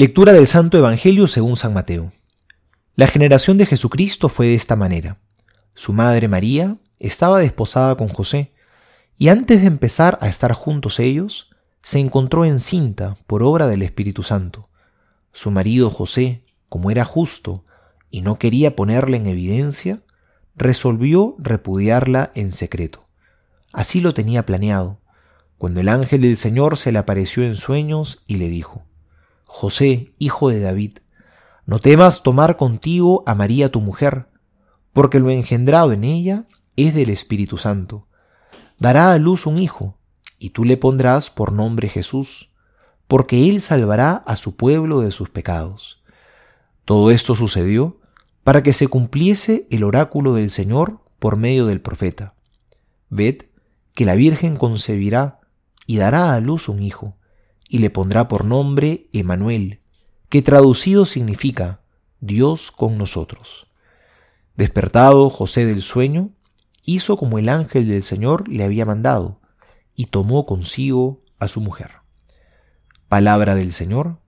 Lectura del Santo Evangelio según San Mateo. La generación de Jesucristo fue de esta manera. Su madre María estaba desposada con José, y antes de empezar a estar juntos ellos, se encontró encinta por obra del Espíritu Santo. Su marido José, como era justo y no quería ponerla en evidencia, resolvió repudiarla en secreto. Así lo tenía planeado, cuando el ángel del Señor se le apareció en sueños y le dijo, José, hijo de David, no temas tomar contigo a María tu mujer, porque lo engendrado en ella es del Espíritu Santo. Dará a luz un hijo, y tú le pondrás por nombre Jesús, porque él salvará a su pueblo de sus pecados. Todo esto sucedió para que se cumpliese el oráculo del Señor por medio del profeta. Ved que la Virgen concebirá y dará a luz un hijo, y le pondrá por nombre Emanuel, que traducido significa Dios con nosotros. Despertado José del sueño, hizo como el ángel del Señor le había mandado, y tomó consigo a su mujer. Palabra del Señor,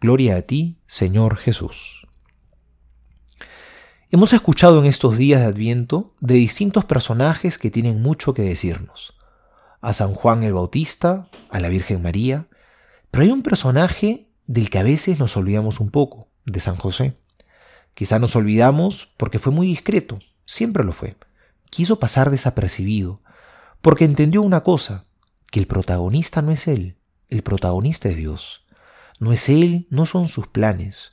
gloria a ti, Señor Jesús. Hemos escuchado en estos días de Adviento de distintos personajes que tienen mucho que decirnos. A San Juan el Bautista, a la Virgen María, pero hay un personaje del que a veces nos olvidamos un poco, de San José. Quizá nos olvidamos porque fue muy discreto, siempre lo fue. Quiso pasar desapercibido, porque entendió una cosa, que el protagonista no es él, el protagonista es Dios. No es él, no son sus planes.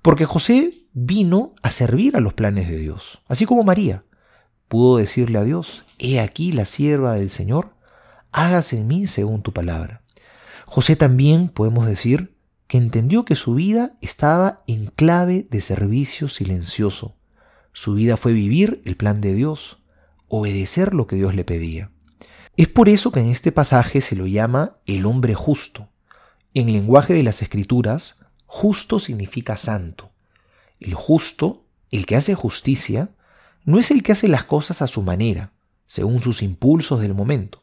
Porque José vino a servir a los planes de Dios, así como María. Pudo decirle a Dios, he aquí la sierva del Señor, hágase en mí según tu palabra. José también, podemos decir, que entendió que su vida estaba en clave de servicio silencioso. Su vida fue vivir el plan de Dios, obedecer lo que Dios le pedía. Es por eso que en este pasaje se lo llama el hombre justo. En lenguaje de las escrituras, justo significa santo. El justo, el que hace justicia, no es el que hace las cosas a su manera, según sus impulsos del momento.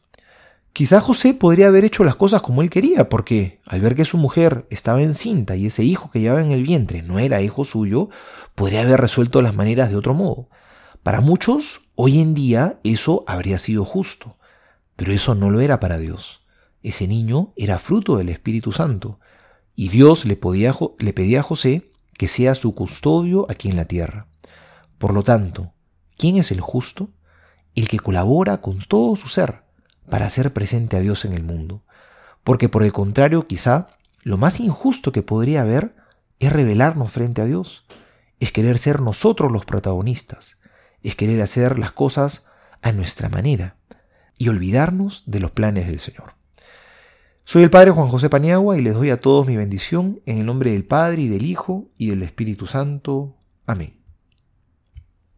Quizá José podría haber hecho las cosas como él quería, porque al ver que su mujer estaba encinta y ese hijo que llevaba en el vientre no era hijo suyo, podría haber resuelto las maneras de otro modo. Para muchos, hoy en día eso habría sido justo, pero eso no lo era para Dios. Ese niño era fruto del Espíritu Santo, y Dios le, podía, le pedía a José que sea su custodio aquí en la tierra. Por lo tanto, ¿quién es el justo? El que colabora con todo su ser para hacer presente a Dios en el mundo. Porque por el contrario, quizá lo más injusto que podría haber es rebelarnos frente a Dios, es querer ser nosotros los protagonistas, es querer hacer las cosas a nuestra manera y olvidarnos de los planes del Señor. Soy el Padre Juan José Paniagua y les doy a todos mi bendición en el nombre del Padre y del Hijo y del Espíritu Santo. Amén.